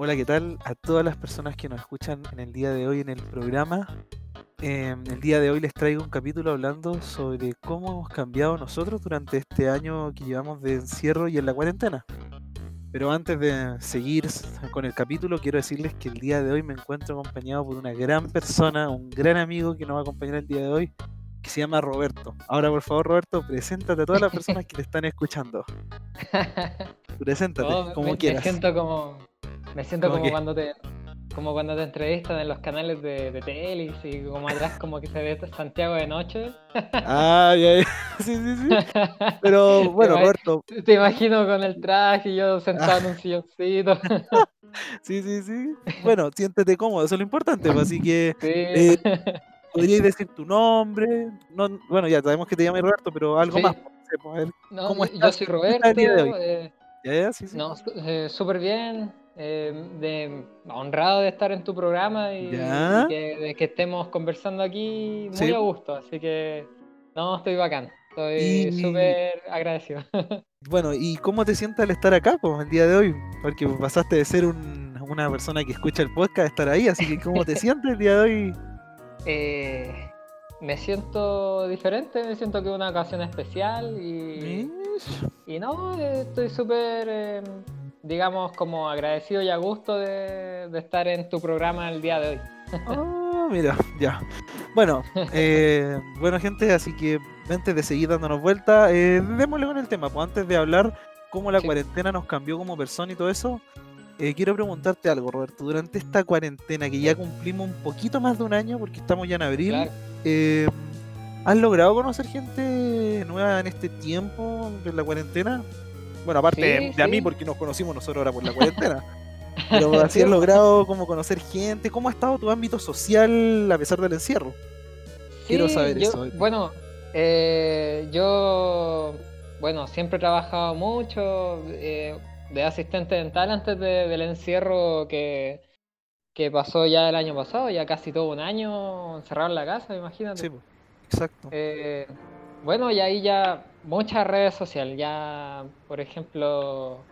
Hola, ¿qué tal? A todas las personas que nos escuchan en el día de hoy en el programa. Em, el día de hoy les traigo un capítulo hablando sobre cómo hemos cambiado nosotros durante este año que llevamos de encierro y en la cuarentena. Pero antes de seguir con el capítulo, quiero decirles que el día de hoy me encuentro acompañado por una gran persona, un gran amigo que nos va a acompañar el día de hoy, que se llama Roberto. Ahora, por favor, Roberto, preséntate a todas las personas que te están escuchando. Preséntate, como me, quieras. Me siento como, me siento ¿Cómo como qué? cuando te, como cuando te entrevistan en los canales de, de tele y como atrás como que se ve Santiago de noche. Ah, ya, ya. Sí, sí, sí. Pero bueno, Te Roberto, Te imagino con el traje y yo sentado en un silloncito. sí, sí, sí. Bueno, siéntete cómodo, eso es lo importante. pues, Así que Sí. Eh, podríais decir tu nombre. No, bueno, ya sabemos que te llamas Roberto, pero algo Sí. más. pues, pues, a ver, No, ¿cómo yo- soy ¿Cómo Roberto. eh, Ya, ya, sí, sí. no, eh, súper bien. Eh, de, honrado de estar en tu programa y, Ya. y que, de que estemos conversando aquí muy Sí. a gusto. Así que, no, estoy bacán. Estoy Y- súper agradecido. Bueno, ¿y cómo te sientes al estar acá, pues, el día de hoy? Porque pasaste de ser un- una persona que escucha el podcast a estar ahí, así que ¿cómo te sientes el día de hoy? Eh, me siento diferente, me siento que es una ocasión especial y, y no, eh, estoy súper, eh, digamos, como agradecido y a gusto de, de estar en tu programa el día de hoy. Ah, mira, ya. Bueno, eh, bueno, gente, así que antes de seguir dándonos vuelta, eh, démosle con el tema. Pues antes de hablar cómo la Sí. cuarentena nos cambió como persona y todo eso, eh, quiero preguntarte algo, Roberto. Durante esta cuarentena, que ya cumplimos un poquito más de un año, porque estamos ya en abril, Claro. eh, ¿has logrado conocer gente nueva en este tiempo de la cuarentena? Bueno, aparte Sí, de, a mí, porque nos conocimos nosotros ahora por la cuarentena. Pero así has logrado como conocer gente. ¿Cómo ha estado tu ámbito social a pesar del encierro? Quiero saber yo- eso ti. Bueno, eh, yo, bueno, siempre he trabajado mucho eh, de asistente dental antes de- del encierro que, que pasó ya el año pasado, ya casi todo un año encerrado en la casa, imagínate. Sí, exacto. Eh, bueno, y ahí ya muchas redes sociales, ya, por ejemplo,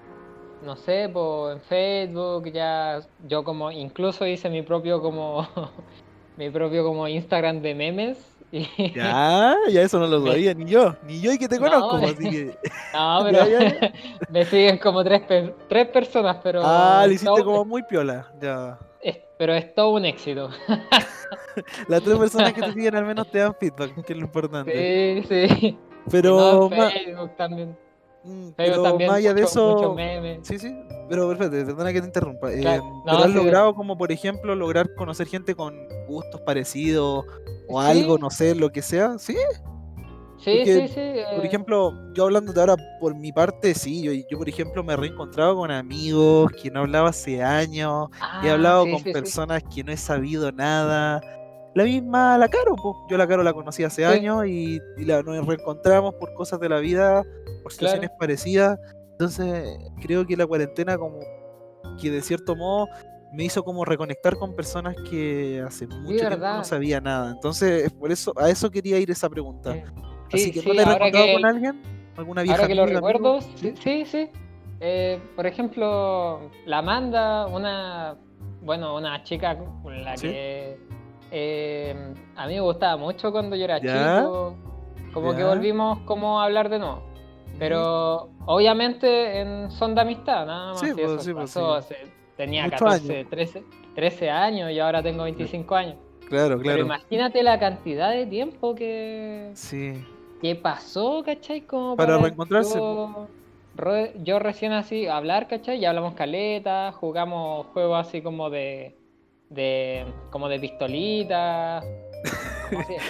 no sé, po, en Facebook, ya yo como, incluso hice mi propio como, mi propio como Instagram de memes. Y, Ya, ya eso no lo sabía, ni yo, ni yo y que te No, conozco, me- así que. No, Ya, pero ya, me siguen como tres, pe- tres personas, pero Ah, lo hiciste como muy piola. Ya. Pero es todo un éxito. Las tres personas que te siguen al menos te dan feedback, que es lo importante. Sí, sí. Pero, no, ma- Facebook también. mm, pero también, más allá de eso. Sí, sí, pero perfecto, perdona que te interrumpa. eh, Claro, pero has sí. logrado como por ejemplo lograr conocer gente con gustos parecidos o Sí. algo, no sé, lo que sea, ¿sí? Sí, Porque, sí, sí. Por eh, ejemplo, yo hablándote ahora por mi parte, sí, yo, yo por ejemplo me he reencontrado con amigos que no hablaba hace años, he ah, hablado sí, con sí, sí. personas que no he sabido nada. La misma La Caro, pues. Yo La Caro la conocí hace años y, y la, nos reencontramos por cosas de la vida, por situaciones parecidas. Entonces, creo que la cuarentena como que de cierto modo me hizo como reconectar con personas que hace mucho tiempo no sabía nada. Entonces, por eso, a eso quería ir esa pregunta. Así sí, que sí, ¿no te reencontrado que- con alguien? ¿Alguna vieja Ahora que lo recuerdo, sí, sí. sí. Eh, por ejemplo, la Amanda, una, bueno, una chica con la Sí. que eh, a mí me gustaba mucho cuando yo era Ya, chico, como que volvimos como a hablar de nuevo. Pero obviamente en son de amistad, nada más. Sí, pues, eso sí, pues, pasó hace- tenía Muchos 14, 13, 13 años y ahora tengo 25 años. Claro, Pero claro. imagínate la cantidad de tiempo que, Sí. ¿Qué pasó, cachai? Como Para reencontrarse, Yo, recién así, hablar, cachai, ya hablamos caleta, jugamos juegos así como de. de como de pistolita.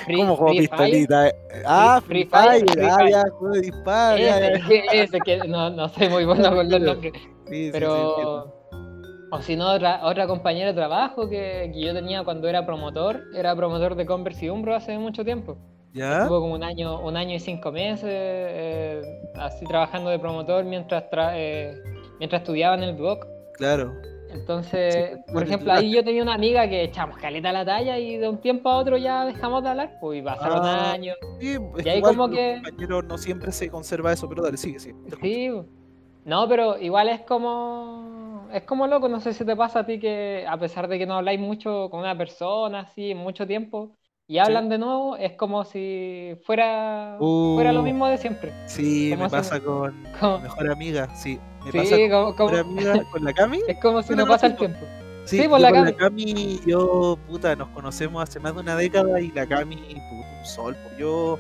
¿cómo juego pistolita? Ah, Free Fire, ah, ya, juego de disparo, Ese, ese que no, no soy muy bueno con los nombres. Sí, sí, sí, Pero. entiendo. o si no, otra, otra compañera de trabajo que, que yo tenía cuando era promotor, era promotor de Converse y Umbro hace mucho tiempo. ¿Ya? Estuvo como un año, un año y cinco meses eh, así trabajando de promotor mientras tra- eh, mientras estudiaba en el BOC. Claro. Entonces, Sí, por ejemplo, ahí yo tenía una amiga que echamos caleta a la talla y de un tiempo a otro ya dejamos de hablar, pues y pasaron Ah, años. Sí, Y ahí como que- compañeros no siempre se conserva eso, pero dale, sigue, escucho. Sí, no, pero igual es como es como loco, no sé si te pasa a ti que a pesar de que no habláis mucho con una persona así en mucho tiempo y hablan de nuevo, es como si fuera, fuera lo Uh, mismo de siempre. sí, me si, pasa con como- mejor amiga, sí. Me sí, pasa con como, mi mejor amiga, con la Cami. es como si no no, pasa el po. tiempo. Sí, Sí, por la con la Cami. Cami, yo, puta, nos conocemos hace más de una década y la Cami, puta, un sol, pues yo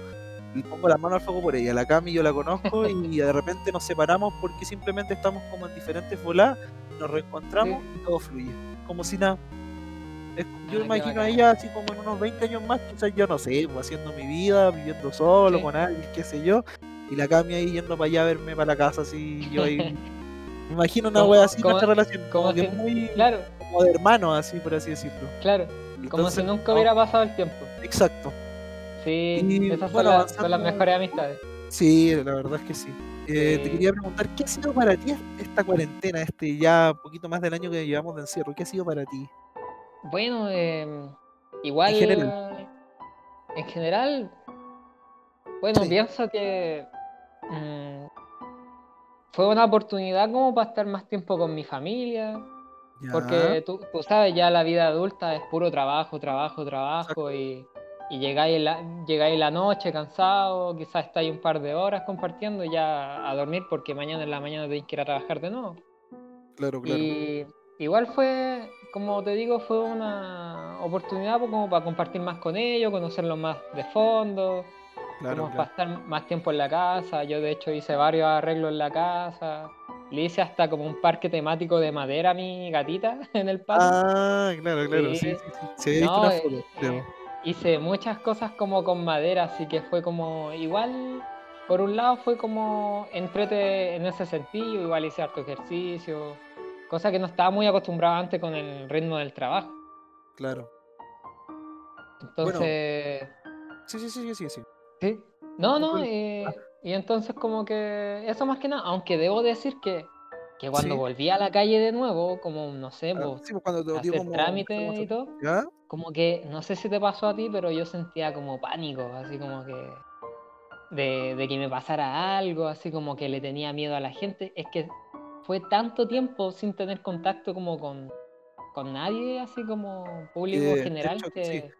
le pongo la mano al fuego por ella. La Cami yo la conozco y de repente nos separamos porque simplemente estamos como en diferentes voladas, nos reencontramos Sí. y todo fluye, como si nada. Es- yo Ah, imagino a ella así como en unos 20 años más, quizás yo no sé, pues, haciendo mi vida, viviendo solo, Sí. con alguien, qué sé yo, y la Cami ahí yendo para allá a verme para la casa, así, yo ahí, me imagino una wea así, nuestra relación, como que si, muy, claro, como de hermanos, así, por así decirlo. claro, como si Entonces, nunca hubiera pasado el tiempo. exacto. Sí, Y esas son, bueno, las, son las mejores amistades. sí, la verdad es que sí. Eh, te Sí. quería preguntar, ¿qué ha sido para ti esta cuarentena, este ya poquito más del año que llevamos de encierro? ¿Qué ha sido para ti? Bueno, eh, En general. igual, en general, bueno, Sí, pienso que mm, fue una oportunidad como para estar más tiempo con mi familia, ya, porque tú, tú sabes, ya la vida adulta es puro trabajo, trabajo, exacto. trabajo, y, y llegáis la, llegáis la noche cansado, quizás estáis un par de horas compartiendo y ya a dormir porque mañana en la mañana tenéis que ir a trabajar de nuevo. Claro, claro. Y igual fue, como te digo, fue una oportunidad pues, como para compartir más con ellos, conocerlos más de fondo, Claro, claro. estar más tiempo en la casa. Yo de hecho hice varios arreglos en la casa. Le hice hasta como un parque temático de madera a mi gatita en el patio. Ah, claro, claro, sí, Sí, sí, no, una eh, foto, hice muchas cosas como con madera, así que fue como igual, por un lado fue como entrete en ese sentido, igual hice harto ejercicio, cosa que no estaba muy acostumbrado antes con el ritmo del trabajo. Claro. Bueno, Entonces, sí, sí, sí, sí, sí. sí, no, No, y entonces como que eso más que nada, aunque debo decir que, que cuando sí, volví a la calle de nuevo, como no sé, ah, pues, sí, pues cuando te hacer como trámites empezamos y todo, ¿Ya? como que, no sé si te pasó a ti, pero yo sentía como pánico, así como que... de, de que me pasara algo, así como que le tenía miedo a la gente. Es que fue tanto tiempo sin tener contacto como con, con nadie, así como público Eh, general, hecho, sí. que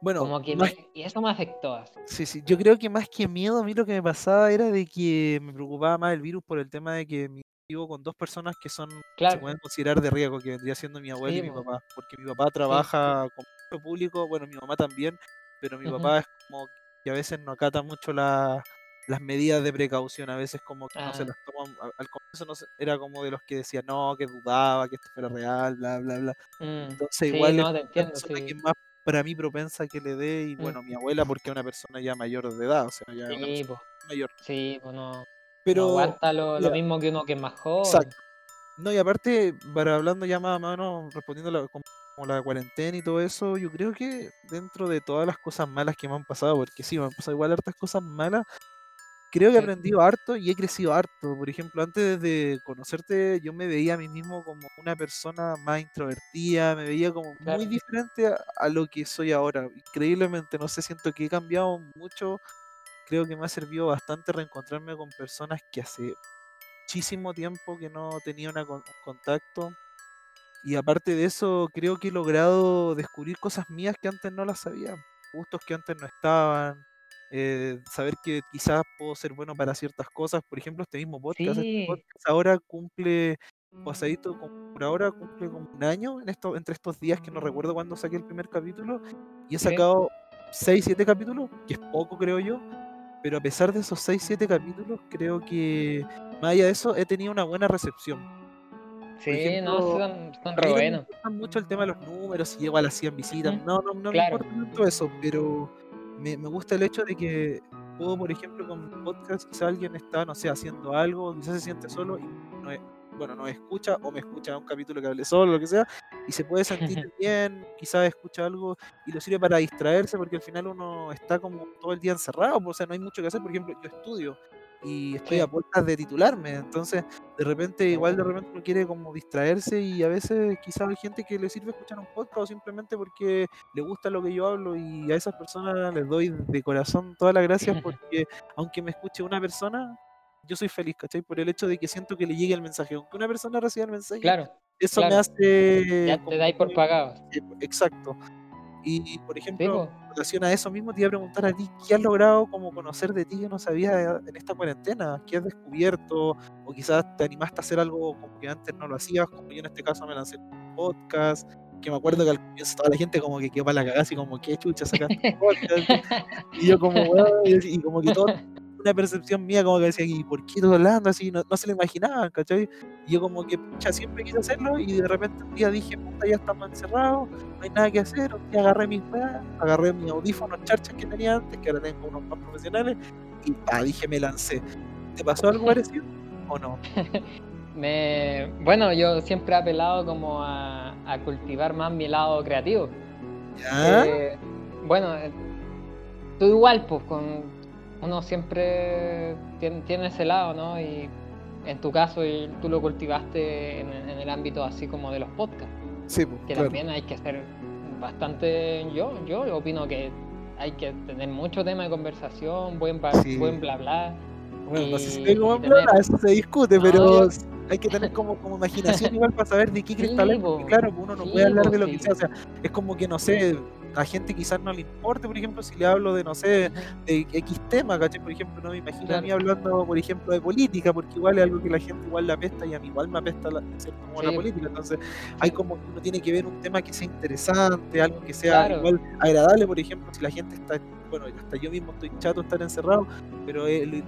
Bueno, como que más, me- y eso me afectó. así. sí, sí. Yo creo que más que miedo, a mí lo que me pasaba era de que me preocupaba más el virus por el tema de que mi- vivo con dos personas que son, se Claro, pueden considerar de riesgo, que vendría siendo mi abuelo y sí, mi po, papá. Porque mi papá sí. trabaja con mucho público, bueno, mi mamá también, pero mi papá es como que a veces no acata mucho la- las medidas de precaución, a veces como que no se las toma, a- al comienzo no se- era como de los que decía no, que dudaba, que esto fuera real, bla, bla, bla. mm, Entonces sí, igual es no, te una entiendo, persona que sí. es más para mí propensa que le dé, y mm, bueno, mi abuela porque es una persona ya mayor de edad, o sea, ya Sí, pues, mayor. sí, pues no, no Pero, aguanta lo, mismo que uno que es más joven. exacto. No, y aparte, para hablando ya más o menos, respondiendo la, como, como la cuarentena y todo eso, yo creo que dentro de todas las cosas malas que me han pasado, porque sí, me han pasado igual hartas cosas malas, creo que he aprendido harto y he crecido harto. Por ejemplo, antes de conocerte, yo me veía a mí mismo como una persona más introvertida, me veía como muy diferente a, a lo que soy ahora. Increíblemente, no sé, siento que he cambiado mucho. Creo que me ha servido bastante reencontrarme con personas que hace muchísimo tiempo que no tenía una con- un contacto. Y aparte de eso, creo que he logrado descubrir cosas mías que antes no las sabía, gustos que antes no estaban, eh, saber que quizás puedo ser bueno para ciertas cosas. Por ejemplo, este mismo podcast, este Sí, podcast ahora cumple, pasadito, como por ahora cumple como un año en esto, entre estos días que no recuerdo cuándo saqué el primer capítulo y he sacado 6 7 capítulos, que es poco creo yo, pero a pesar de esos 6 7 capítulos, creo que más allá de eso he tenido una buena recepción. Sí, no, ejemplo, son, son a re no me buenos. importa mucho el tema de los números, si llego a las 100 visitas, no, no, no me Claro, importa tanto eso, pero me, me gusta el hecho de que puedo, por ejemplo, con podcast, quizá alguien está, no sé, haciendo algo, quizás se siente solo y no es- bueno, no escucha o me escucha un capítulo que hable solo, lo que sea, y se puede sentir bien, quizás escucha algo y lo sirve para distraerse porque al final uno está como todo el día encerrado, pues, o sea, no hay mucho que hacer, por ejemplo, yo estudio y estoy a puertas de titularme, entonces de repente, igual de repente uno quiere como distraerse y a veces quizás hay gente que le sirve escuchar un podcast o simplemente porque le gusta lo que yo hablo y a esas personas les doy de corazón todas las gracias porque aunque me escuche una persona, yo soy feliz, ¿cachai? Por el hecho de que siento que le llegue el mensaje. Aunque una persona reciba el mensaje, Claro, eso me hace... ya te dais por pagado. Exacto. Y, por ejemplo, en relación a eso mismo, te iba a preguntar a ti, ¿qué has logrado como conocer de ti que no sabías en esta cuarentena? ¿Qué has descubierto? O quizás te animaste a hacer algo como que antes no lo hacías, como yo en este caso me lancé un podcast, que me acuerdo que al comienzo toda la gente como que quedó para la cagada, así como, ¿qué chucha sacaste un podcast? Y yo como, así- y como que todo, una percepción mía como que decía, ¿y por qué todo hablando así? No, no se lo imaginaban, ¿cachai? Y yo como que, pucha, siempre quise hacerlo y de repente un día dije, puta, ya estamos encerrados, no hay nada que hacer, un día agarré mis weas, agarré mis audífonos charchas que tenía antes, que ahora tengo unos más profesionales, y pa, dije, me lancé. ¿Te pasó algo parecido o no? Me, bueno, yo siempre he apelado como a, a cultivar más mi lado creativo. ¿Ya? Eh, bueno, tú igual, pues, con uno siempre tiene, tiene ese lado, ¿no? Y en tu caso, y tú lo cultivaste en, en el ámbito así como de los podcasts, Sí, pues, que claro. también hay que ser bastante, yo, yo opino que hay que tener mucho tema de conversación, buen, Sí. buen bla bla. Bueno, no sé si tengo buen tener- bla, eso se discute, No, pero yo- hay que tener como, como imaginación igual para saber de qué quieres Sí, claro, pues uno no Sí, puede hablar de lo sí. que sea, o sea, es como que no sé, a gente quizás no le importe, por ejemplo, si le hablo de, no sé, de X tema, ¿cachai? Por ejemplo, no me imagino a mí hablando, por ejemplo, de política, porque igual es algo que la gente igual la apesta y a mí igual me apesta la, ¿cierto? como la política. Entonces, hay como que uno tiene que ver un tema que sea interesante, algo que sea Claro. igual agradable, por ejemplo, si la gente está, bueno, hasta yo mismo estoy chato estar encerrado, pero el, el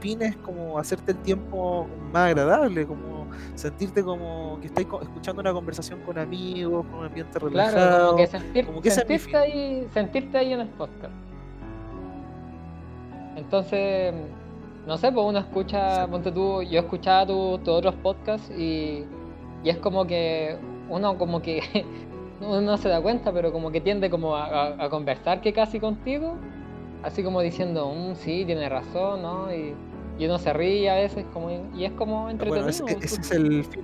fin es como hacerte el tiempo más agradable, como sentirte como que estás escuchando una conversación con amigos, con un ambiente relajado. Claro, como que, sentir- como que sentirte, ahí, sentirte ahí en el podcast. Entonces, no sé, pues uno escucha, Sí. ponte tú, yo escuchaba tu- tus otros podcasts y, y es como que uno como que uno no se da cuenta, pero como que tiende como a, a- a conversar que casi contigo, así como diciendo, "Mm, sí, tiene razón, ¿no? Y, y uno se ríe a veces como, y es como entretenido. Bueno, ese, ese tú- es el fin.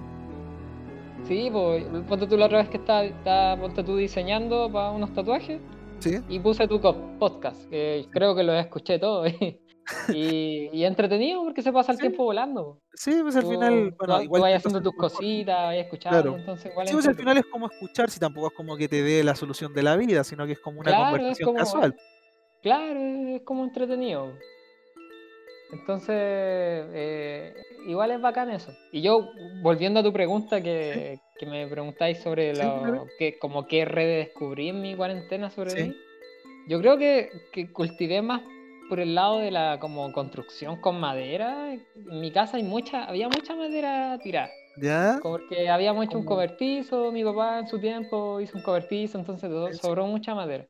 Sí, pues ponte tú la otra vez que estaba, estaba ponte tú diseñando para unos tatuajes ¿sí? y puse tu podcast, que creo que lo escuché todo y, y, y entretenido porque se pasa el Sí. tiempo volando. Sí, pues al Tú, final, tú- bueno, tú igual vas intento haciendo tus cositas, vas escuchando, Claro. entonces Sí, pues al final es como escuchar, si tampoco es como que te dé la solución de la vida, sino que es como una Claro, conversación como- casual. Claro, es como entretenido. Entonces, eh, igual es bacán eso. Y yo, volviendo a tu pregunta que, que me preguntáis sobre Sí, lo que, como qué red descubrí en mi cuarentena sobre Sí. mí, yo creo que, que cultivé más por el lado de la como construcción con madera. En mi casa hay mucha, había mucha madera tirada. ¿Ya? Porque habíamos hecho un cobertizo, mi papá en su tiempo hizo un cobertizo, entonces sobró mucha madera.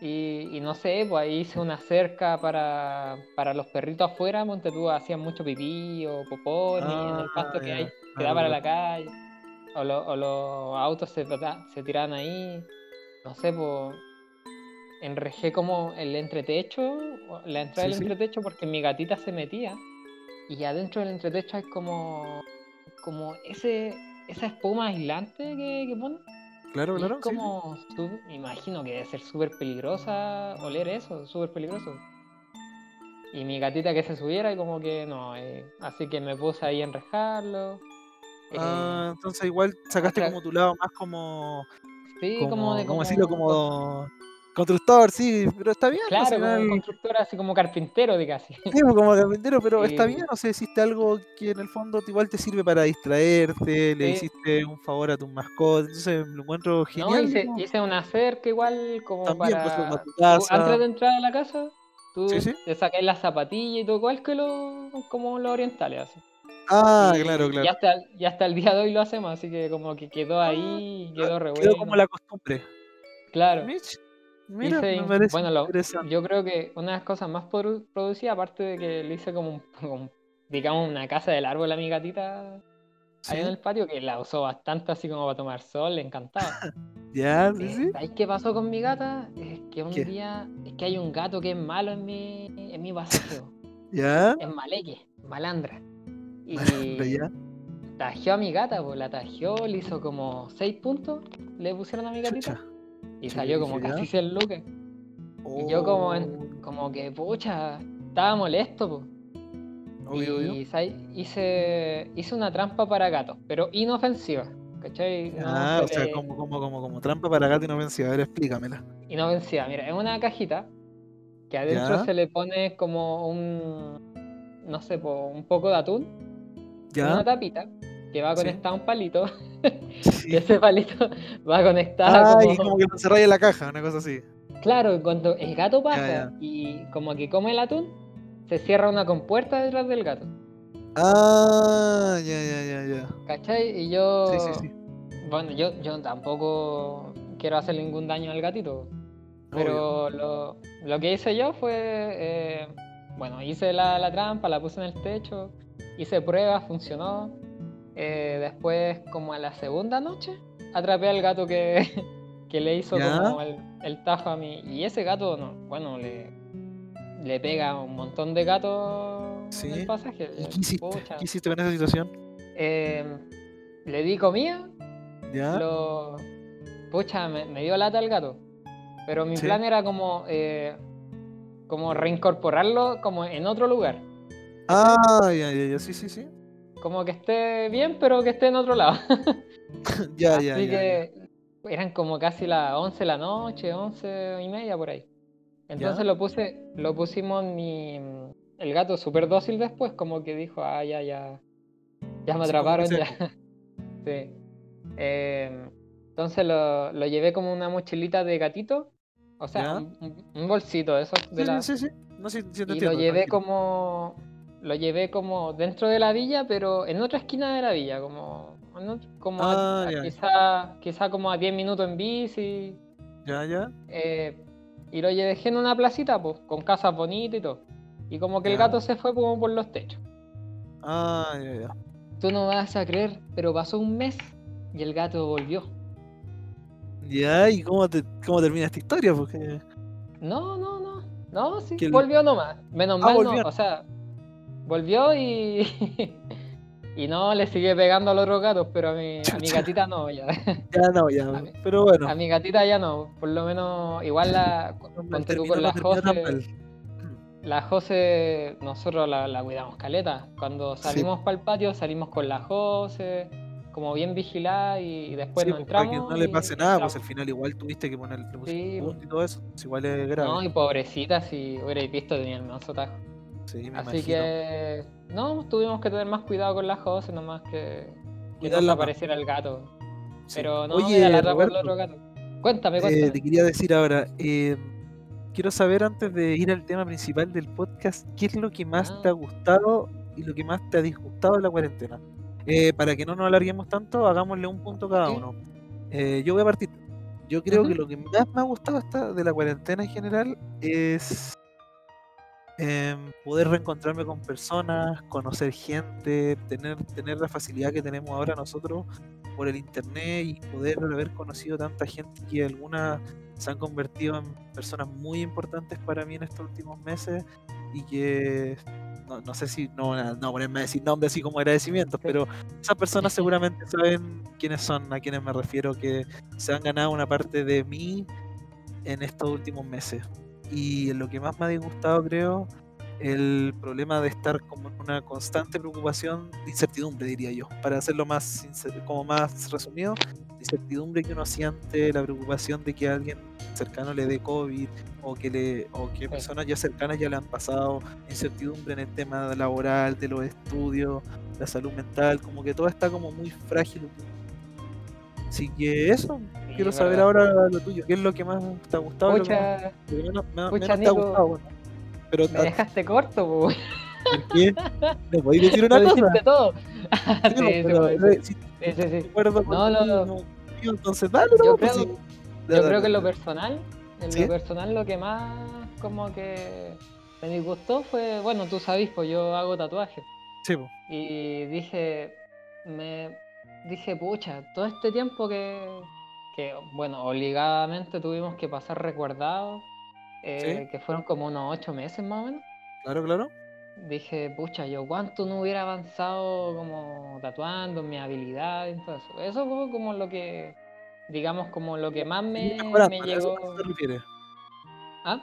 Y, y no sé, pues ahí hice una cerca para, para los perritos afuera, monte tú hacían mucho pipí o popó en, en el pasto Ah, que ya, hay, que claro, da para la calle. O, lo- o los autos se, se tiraban ahí. No sé, pues enrejé como el entretecho, la entrada Sí, del sí. entretecho porque mi gatita se metía. Y adentro del entretecho hay como, como ese, esa espuma aislante que, que ponen. Claro, claro. sí, como, me imagino que debe ser súper peligrosa oler eso, súper peligroso. Y mi gatita que se subiera y como que no, eh, así que me puse ahí a enrejarlo. eh, Ah, entonces igual sacaste otra- como tu lado más como, sí, como, como de ¿cómo decirlo? Como constructor, sí, pero está bien, pues, Claro, como constructor, así como carpintero de casi. Sí, pues, como carpintero, pero está Sí. bien, o sea, hiciste algo que en el fondo igual te sirve para distraerte, le hiciste un favor a tus mascotas, entonces lo encuentro No, genial. hice, ¿no? hice una cerca igual como También, pues, para... tu casa. antes de entrar a la casa, tú Sí, sí. te sacas las zapatillas y todo igual que lo, como los orientales. Así. Ah, Y- claro, Y claro. hasta, y hasta el día de hoy lo hacemos, así que como que quedó ahí, quedó re Ah, Quedó bueno. como la costumbre. Claro. Mitch, Mira, Hice me in- parece bueno, lo- yo creo que una de las cosas más produ- producidas, aparte de que le hice como, un, como, digamos, una casa del árbol a mi gatita Sí, ahí en el patio, que la usó bastante así como para tomar sol, le encantaba. Ya, sí, Eh, sí. ¿Sabéis qué pasó con mi gata? Es que un ¿Qué? día, es que hay un gato que es malo en mi, en mi paseo. Ya, es maleque, malandra. Y ya. tajeó a mi gata, pues la tajeó, le hizo como 6 puntos, le pusieron a mi gatita. Chucha. Y salió como casi 100 lucas. Y yo como, en- Oh, como que, pucha, estaba molesto, pues. Obvio, obvio. y ¿sabes? hice, hice una trampa para gatos, pero inofensiva. ¿Cachai? No Ah, o se sea, como, como, como, como trampa para gato inofensiva. A ver, explícamela. Inofensiva. Mira, es una cajita que adentro Ya. se le pone como un, no sé, po, un poco de atún, ¿Ya? una tapita que va Sí. conectada a un palito, Sí. y ese palito va conectada Ah, y como... como que encerráis en la caja, una cosa así. Claro, cuando el gato pasa ya. y como que come el atún, se cierra una compuerta detrás del gato. Ah, ya, ya, ya, ya. ¿Cachai? Y yo... Sí, sí, sí. Bueno, yo, yo tampoco quiero hacer ningún daño al gatito. Pero lo, lo que hice yo fue, eh, bueno, hice la, la trampa, la puse en el techo, hice pruebas, funcionó. Eh, después, como a la segunda noche, atrapé al gato que, que le hizo ¿Ya? como el, el tajo a mí. Y ese gato, no, bueno, le, le pega a un montón de gatos en Sí. el pasaje. ¿Y qué hiciste? Pucha. ¿Qué hiciste con esa situación? Eh, le di comida, ¿Ya? lo... Pucha, me, me dio lata el gato. Pero mi Sí. plan era como, eh, como reincorporarlo como en otro lugar. Ah, ya, ya, ya, sí, sí, sí. Como que esté bien, pero que esté en otro lado. ya, Así ya, ya, ya. que eran como casi las 11 de la noche, 11 y media por ahí. Entonces Ya. lo puse, lo pusimos mi... El gato súper dócil después, como que dijo, ah, ya, ya, ya me Así como atraparon, que ya. sí. Eh, entonces lo, lo llevé como una mochilita de gatito, o sea, un, bolsito de esos de Sí, la... sí, sí, sí. No, sí, sí te y lo entiendo, llevé tranquilo. como lo llevé como dentro de la villa pero en otra esquina de la villa como como Ah, a quizá quizá como a 10 minutos en bici Ya, ya. eh, y lo dejé en una placita pues con casas bonitas y todo y como que el gato se fue como por los techos Ah, ya, ya. tú no vas a creer pero pasó un mes y el gato volvió Ya, ¿y cómo, te, cómo termina esta historia? Porque... no no no no sí volvió nomás menos Ah, mal volvió. no o sea volvió y y no le sigue pegando a los otros gatos pero a mi, a mi gatita no ya Ya no, ya. A mí- Pero bueno. A mi gatita ya no, por lo menos igual la no, el ponte tú con no la Jose, la Jose nosotros la, la cuidamos caleta. Cuando Sí. salimos para el patio salimos con la Jose, como bien vigilada y después Sí, nos pues, para entramos. que no le pase nada, pues al entramos. final igual tuviste que le pusiste Sí, punto y todo eso. pues, igual es grave. No, y pobrecita si hubierais visto tenía el manso tajo. Sí, me Así imagino. que no, tuvimos que tener más cuidado con la Jose nomás que, que no apareciera el gato. Sí. Pero no, Oye, mira, la atrapó el Roberto, otro gato. Cuéntame, eh, cuéntame. te quería decir ahora, eh, quiero saber antes de ir al tema principal del podcast, ¿qué es lo que más Ah. te ha gustado y lo que más te ha disgustado de la cuarentena? Eh, para que no nos alarguemos tanto, hagámosle un punto cada uno. Eh, yo voy a partir. Yo creo que lo que más me ha gustado de la cuarentena en general es em, poder reencontrarme con personas, conocer gente, tener, tener la facilidad que tenemos ahora nosotros por el internet y poder haber conocido tanta gente que algunas se han convertido en personas muy importantes para mí en estos últimos meses y que no, no sé si no, no ponerme a decir nombres así como agradecimientos, pero esas personas seguramente saben quiénes son, a quienes me refiero, que se han ganado una parte de mí en estos últimos meses. Y lo que más me ha disgustado, creo, el problema de estar como en una constante preocupación de incertidumbre, diría yo, para hacerlo más como más resumido, la incertidumbre que uno siente, la preocupación de que a alguien cercano le dé COVID o que le o que personas ya cercanas ya le han pasado, incertidumbre en el tema laboral, de los estudios, la salud mental, como que todo está como muy frágil. Así que eso, Sí, quiero saber verdad. ahora lo tuyo, ¿qué es lo que más te ha gustado? Pucha, lo que menos, menos- pucha, menos te ha gustado? Pero me dejaste corto, po. ¿por qué? ¿Me podéis decir una cosa? dijiste todo. Sí, pero, eh, Sí, sí, acuerdo No, no. no, entonces dale, Yo no, pues, creo, yo Dale, creo que en lo personal, en lo personal lo que más como que me disgustó fue, bueno, tú sabes, pues yo hago tatuajes. Sí, pues, Y dije, me dije, pucha, todo este tiempo que, que bueno, obligadamente tuvimos que pasar recordados, eh, que fueron como unos ocho meses más o menos. claro, claro. Dije, pucha, yo cuánto no hubiera avanzado como tatuando, mi habilidad y todo eso. Eso fue como lo que, digamos, como lo que más me, mejorando, me ¿a eso llegó. te refieres? ¿Ah?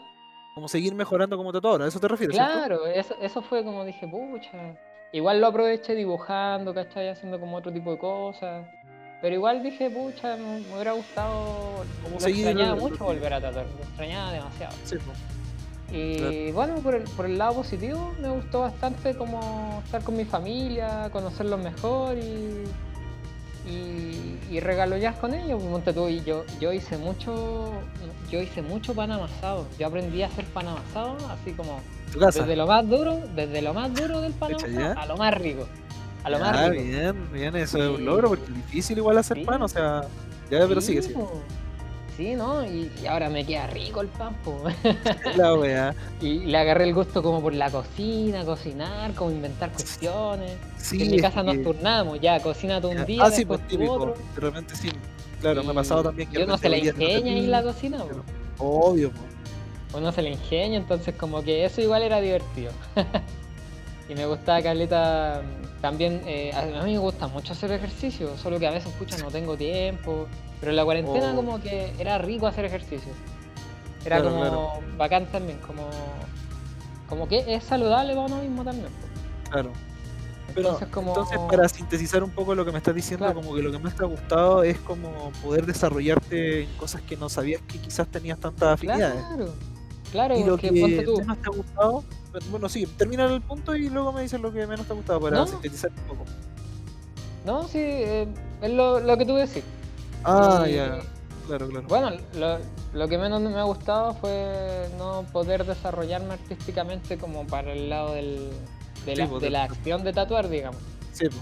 como seguir mejorando como tatuador, ¿a eso te refieres? Claro, eso, eso fue como dije, pucha. Igual lo aproveché dibujando, ¿cachai? Haciendo como otro tipo de cosas. Pero igual dije, pucha, me, hubiera gustado. Como Lo extrañaba mucho volver a tatuar, lo extrañaba demasiado. Sí, po. Y bueno, por el, por el lado positivo, me gustó bastante como estar con mi familia, conocerlos mejor y, y, y regalollar con ellos. Monte tú, y yo, yo hice mucho, yo hice mucho pan amasado. Yo aprendí a hacer pan amasado así como tu casa. desde lo más duro, desde lo más duro del pan ¿ya? a lo más rico. A lo Ah, más rico. bien, bien, eso es un Sí. logro porque es difícil igual hacer Sí. pan, o sea, ya, pero sigue, sigue. Sí, ¿no? Y, y ahora me queda rico el pan, po. La wea. Y le agarré el gusto como por la cocina, cocinar, como inventar cuestiones. Sí, en mi casa nos que- turnamos, ya, cocina tú un ya- día, Ah, sí, pues típico. otro. De repente sí. Claro, me ha pasado y también que y de uno se la ingenia en la cocina, pero- Obvio, po. Uno se la ingenia, entonces como que eso igual era divertido. y me gustaba Carleta también, eh, a mí me gusta mucho hacer ejercicio, solo que a veces, escucha, no tengo tiempo. Pero en la cuarentena Oh. como que era rico hacer ejercicio. Era Claro, como claro. bacán también, como, como que es saludable para uno mismo también. Claro. Pero Entonces como... entonces para sintetizar un poco lo que me estás diciendo, Claro. como que lo que más te ha gustado es como poder desarrollarte en cosas que no sabías que quizás tenías tantas afinidades. Claro, claro, y lo que tú. menos te ha gustado, bueno sí, termina el punto y luego me dices lo que menos te ha gustado para No. sintetizar un poco. No, sí, eh, es lo, lo que tú decís. Ah, Y- ya, claro, claro. Bueno, lo, lo que menos me ha gustado fue no poder desarrollarme artísticamente como para el lado del, de, Sí, la, pues, de de- la acción de tatuar, digamos. Sí, po.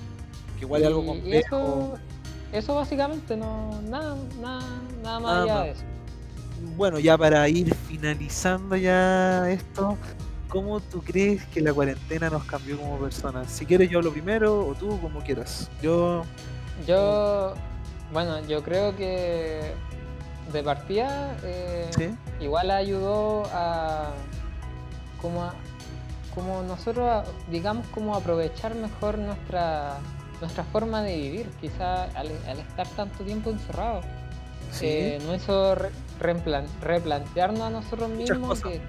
que igual es algo Y- y complejo. eso, eso básicamente, no nada, nada, nada más Nada allá más. de eso. Bueno, ya para ir finalizando ya esto, ¿cómo tú crees que la cuarentena nos cambió como personas? Si quieres yo hablo primero o tú como quieras. Yo, Yo, bueno, yo creo que de partida eh, sí, igual ayudó a como a- como nosotros a- digamos como aprovechar mejor nuestra nuestra forma de vivir quizá al, al estar tanto tiempo encerrados sí, eh, nos hizo re- replan- replantearnos a nosotros mismos que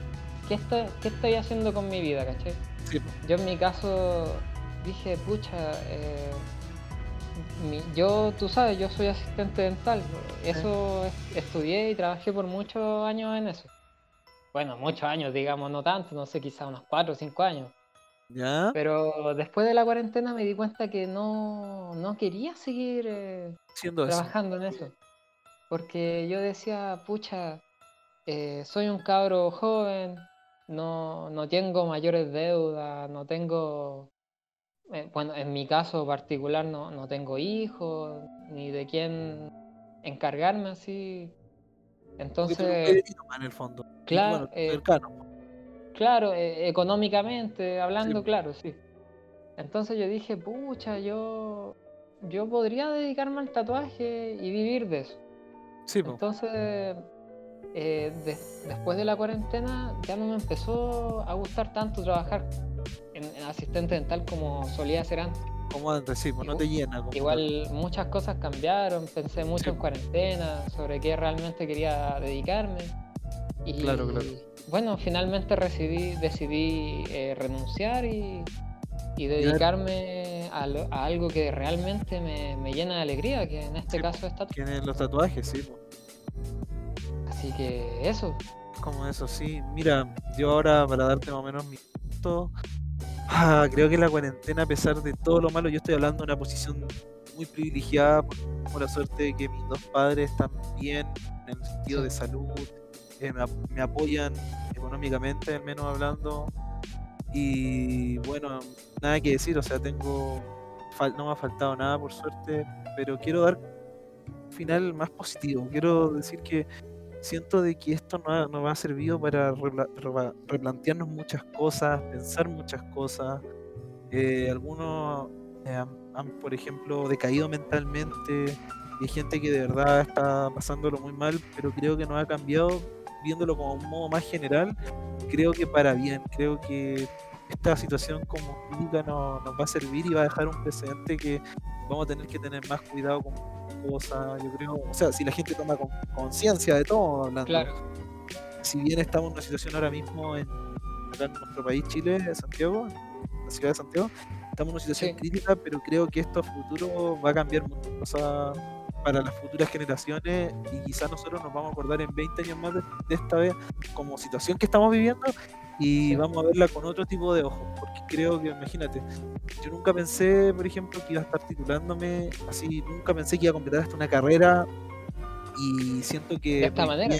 qué estoy, qué estoy haciendo con mi vida ¿cachai? sí, yo en mi caso dije pucha eh, mi- yo tú sabes yo soy asistente dental eso es- estudié y trabajé por muchos años en eso bueno, muchos años, digamos, no tanto, no sé, quizá unos 4 o 5 años. ¿ya? Pero después de la cuarentena me di cuenta que no, no quería seguir eh, eso. trabajando en eso. Porque yo decía, pucha, eh, soy un cabro joven, no, no tengo mayores deudas, no tengo, eh, bueno, en mi caso particular no, no tengo hijos, ni de quién encargarme así. Entonces... en el fondo. Y claro, bueno, eh. Claro, eh, económicamente hablando, Sí. claro, sí. Entonces yo dije, pucha, yo, yo podría dedicarme al tatuaje y vivir de eso. Sí, po. Entonces, eh, de- después de la cuarentena ya no me empezó a gustar tanto trabajar en, en asistente dental como solía hacer antes. como antes, sí, pues no te llena. como tal. Igual muchas cosas cambiaron, pensé mucho Sí. en cuarentena, sobre qué realmente quería dedicarme. Y Claro, claro. bueno, finalmente decidí, decidí eh, renunciar y, y dedicarme a, lo- a algo que realmente me, me llena de alegría, que en este Sí, caso es tatuaje. Tienen los tatuajes, sí, po. Así que eso. Como eso, sí. Mira, yo ahora para darte más o menos mi punto, ah, creo que la cuarentena, a pesar de todo lo malo, yo estoy hablando de una posición muy privilegiada, porque tengo la suerte de que mis dos padres están bien en el sentido de salud, eh, me, ap- me apoyan económicamente, al menos hablando. Y bueno, nada que decir, o sea, tengo, no me ha faltado nada por suerte, pero quiero dar un final más positivo. Quiero decir que siento de que esto nos ha, nos ha servido para replantearnos muchas cosas, pensar muchas cosas. Eh, algunos eh, han, han, por ejemplo, decaído mentalmente hay gente que de verdad está pasándolo muy mal, pero creo que nos ha cambiado, viéndolo como un modo más general, creo que para bien, creo que esta situación como clínica nos, nos va a servir y va a dejar un precedente que vamos a tener que tener más cuidado con cosas, yo creo, o sea, si la gente toma con- conciencia de todo, hablando, Claro. si bien estamos en una situación ahora mismo en, acá en nuestro país, Chile, Santiago, en la ciudad de Santiago, estamos en una situación Sí. crítica, pero creo que esto a futuro va a cambiar muchas cosas para las futuras generaciones y quizás nosotros nos vamos a acordar en 20 años más de, de esta vez como situación que estamos viviendo y vamos a verla con otro tipo de ojos, porque creo que, imagínate, yo nunca pensé, por ejemplo, que iba a estar titulándome así, nunca pensé que iba a completar hasta una carrera y siento que... De esta manera.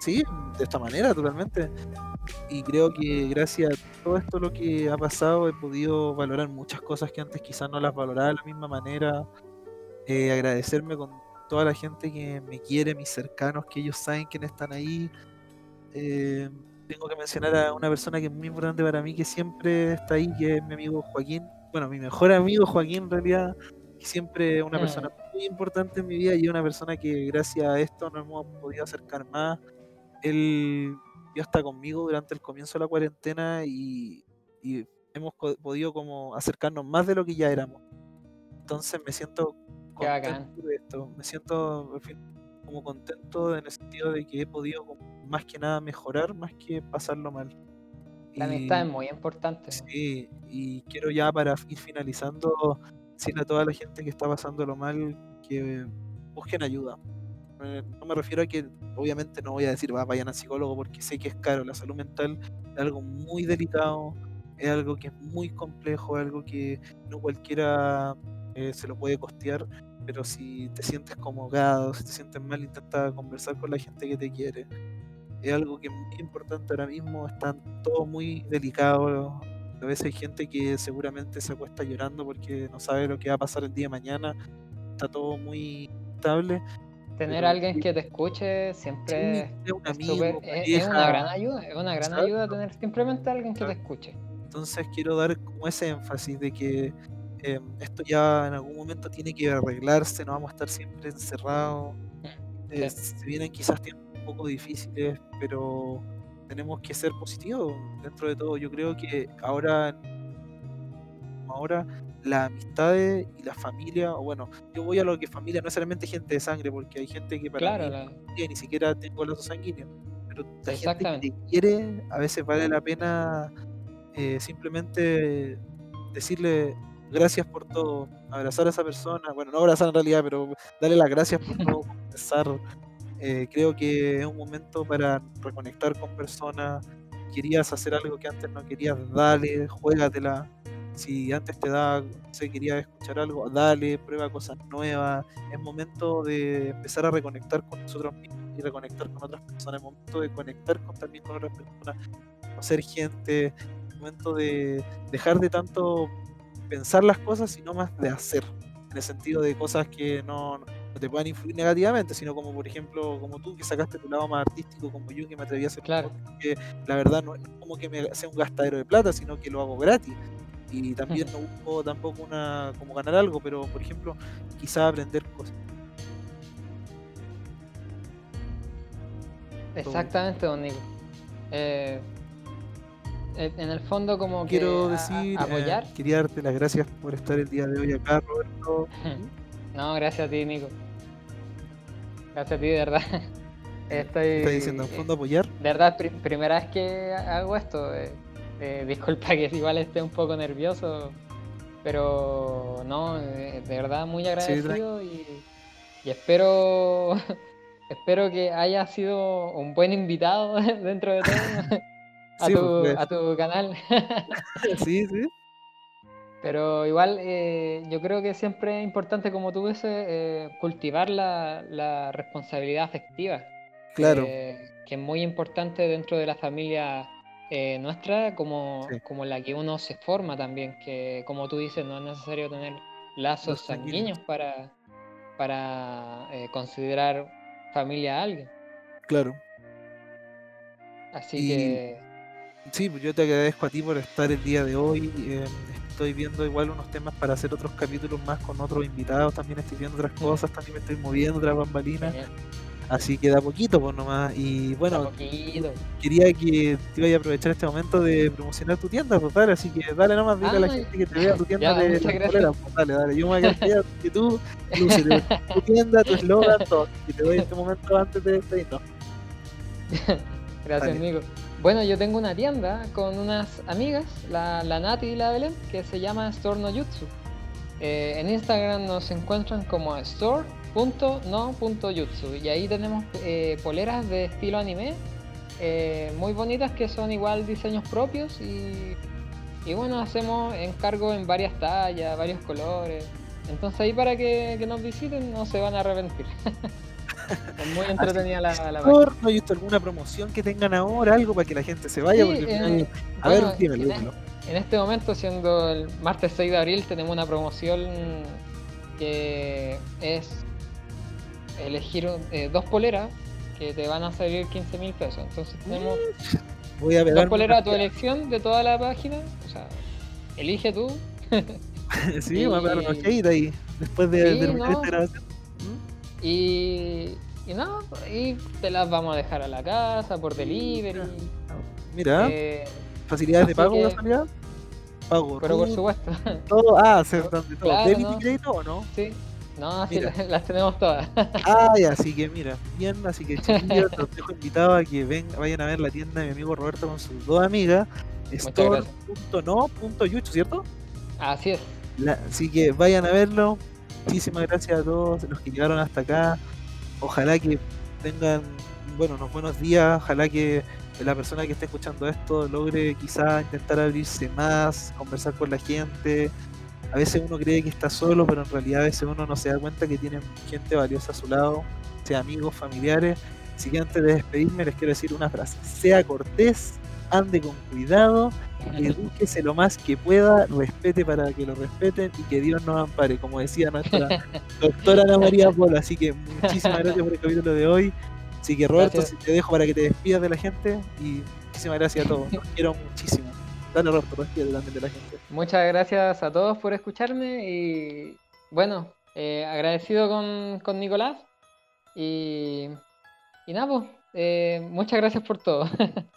sí, de esta manera, totalmente. Y creo que gracias a todo esto lo que ha pasado he podido valorar muchas cosas que antes quizás no las valoraba de la misma manera. Eh, agradecerme con toda la gente que me quiere, mis cercanos, que ellos saben quiénes están ahí. Eh, tengo que mencionar a una persona que es muy importante para mí, que siempre está ahí, que es mi amigo Joaquín. Bueno, mi mejor amigo Joaquín en realidad, que siempre es una Mm. persona muy importante en mi vida y una persona que gracias a esto nos hemos podido acercar más. Él ya está conmigo durante el comienzo de la cuarentena y, y hemos podido como acercarnos más de lo que ya éramos. Entonces me siento. Contento de esto. Me siento fin, como contento en el sentido de que he podido más que nada mejorar más que pasarlo mal. La amistad es muy importante. Sí, y quiero ya para ir finalizando decirle a toda la gente que está pasándolo mal que busquen ayuda. Eh, No me refiero a que, obviamente no voy a decir "Va, vayan al psicólogo porque sé que es caro. La salud mental es algo muy delicado, es algo que es muy complejo, es algo que no cualquiera eh, se lo puede costear. Pero si te sientes como ahogado, si te sientes mal, intenta conversar con la gente que te quiere es algo que es muy importante ahora mismo, están todos muy delicados. A veces hay gente que seguramente se acuesta llorando porque no sabe lo que va a pasar el día de mañana. Está todo muy estable. Tener pero a alguien que te escuche siempre Sí, es un es, amigo, súper- es- es pareja. una gran ayuda. Es una gran ayuda tener simplemente a alguien que te escuche. Entonces quiero dar como ese énfasis de que eh, esto ya en algún momento tiene que arreglarse, no vamos a estar siempre encerrados. Eh, Sí. Se vienen quizás tiempos un poco difíciles, pero tenemos que ser positivos dentro de todo. Yo creo que ahora, ahora las amistades y la familia, o bueno, yo voy a lo que familia, no necesariamente gente de sangre, porque hay gente que para Claro, mí la- ni siquiera tengo lazos sanguíneos, pero la gente que te quiere, a veces vale la pena eh, simplemente decirle gracias por todo, abrazar a esa persona, bueno, no abrazar en realidad, pero darle las gracias por todo, conversar. Eh, creo que es un momento para reconectar con personas. Querías hacer algo que antes no querías, dale, juégatela. Si antes te daba, no sé, querías escuchar algo, dale, prueba cosas nuevas. Es momento de empezar a reconectar con nosotros mismos y reconectar con otras personas. Es momento de conectar con, también con otras personas, conocer gente. Es momento de dejar de tanto pensar las cosas, sino más de hacer. En el sentido de cosas que no, no te puedan influir negativamente, sino como por ejemplo, como tú que sacaste tu lado más artístico, como yo que me atreví a hacer Claro. que la verdad no es como que me sea un gastadero de plata, sino que lo hago gratis. Y también no busco tampoco una como ganar algo, pero por ejemplo, quizá aprender cosas. Exactamente, don Nico. Eh, en el fondo como que Quiero a- a- decir, eh, apoyar. quería darte las gracias por estar el día de hoy acá, Roberto. No, gracias a ti, Nico. Gracias a ti, de verdad. Estoy. ¿Estás diciendo en eh, fondo apoyar? De verdad, pri- primera vez que hago esto. eh, eh, disculpa que igual esté un poco nervioso, pero no, eh, de verdad muy agradecido y, y espero espero que haya sido un buen invitado dentro de todo a, Sí, tu, pues, a tu canal. sí, sí. Pero igual eh, yo creo que siempre es importante, como tú dices, eh, cultivar la, la responsabilidad afectiva. Claro. eh, que es muy importante dentro de la familia eh, nuestra, como, Sí. como la que uno se forma también, que como tú dices, no es necesario tener lazos sanguíneos. para, para eh, considerar familia a alguien. Claro. Así Y- que Sí, pues yo te agradezco a ti por estar el día de hoy. eh, estoy viendo igual unos temas para hacer otros capítulos más con otros invitados. También estoy viendo otras cosas, también me estoy moviendo otras bambalinas. Así que da poquito, pues nomás. Y bueno, quería que te iba a aprovechar este momento de promocionar tu tienda, pues dale. Así que dale nomás, dile a la Ah, gente que te vea tu tienda ya, de poleras, pues dale, dale. Yo me voy a quedar callado, que tú, lúcete, tu tienda, tu eslogan, todo. Y te doy este momento antes de despedirnos. Gracias, Dale. amigo. Bueno, yo tengo una tienda con unas amigas, la, Nati y la Belén, que se llama Store no Jutsu. Eh, en Instagram nos encuentran como store.no.jutsu y ahí tenemos eh, poleras de estilo anime, eh, muy bonitas que son igual diseños propios y, y bueno, hacemos encargo en varias tallas, varios colores. Entonces ahí para que, que nos visiten no se van a arrepentir. es muy entretenida la, la página. Por, ¿No hay visto alguna promoción que tengan ahora? Algo para que la gente se vaya. Sí, porque al eh, final- a bueno, ver, dímelo, en, dímelo. en este momento, siendo el martes 6 de abril, tenemos una promoción que es elegir eh, dos poleras que te van a salir 15 mil pesos. Entonces tenemos Voy a dos poleras a tu elección de toda la página. O sea, elige tú. sí, voy a pegar una y- ahí. Después de, Sí, de no. esta grabación. Y, y no, y te las vamos a dejar a la casa por delivery. Mira, eh, facilidades de pago, que- casualidad. Pago. pero por supuesto, Todo. Ah, de todo. Claro, ¿Débito ¿no? y crédito o no? sí. No, sí, Mira. las, las tenemos todas. Ah, ya, así que mira, bien, así que chiquillos, los dejo invitados a que ven, vayan a ver la tienda de mi amigo Roberto con sus dos amigas, store.no.yucho, ¿cierto? Así es. La- así que vayan a verlo. Muchísimas gracias a todos los que llegaron hasta acá. Ojalá que tengan, bueno, unos buenos días. Ojalá que la persona que esté escuchando esto logre quizá intentar abrirse más, conversar con la gente. A veces uno cree que está solo, pero en realidad a veces uno no se da cuenta que tiene gente valiosa a su lado, sea amigos, familiares. Así que antes de despedirme les quiero decir una frase. Sea cortés, ande con cuidado edúquese lo más que pueda, respete para que lo respeten y que Dios nos ampare, como decía nuestra doctora Ana María Polo. Así que muchísimas gracias por el capítulo de hoy. Así que Roberto, Gracias. te dejo para que te despidas de la gente y muchísimas gracias a todos. Los quiero muchísimo. Dale Roberto, despídete también de la gente. Muchas gracias a todos por escucharme y bueno, eh, agradecido con, con Nicolás y, y nada, pues, eh, muchas gracias por todo.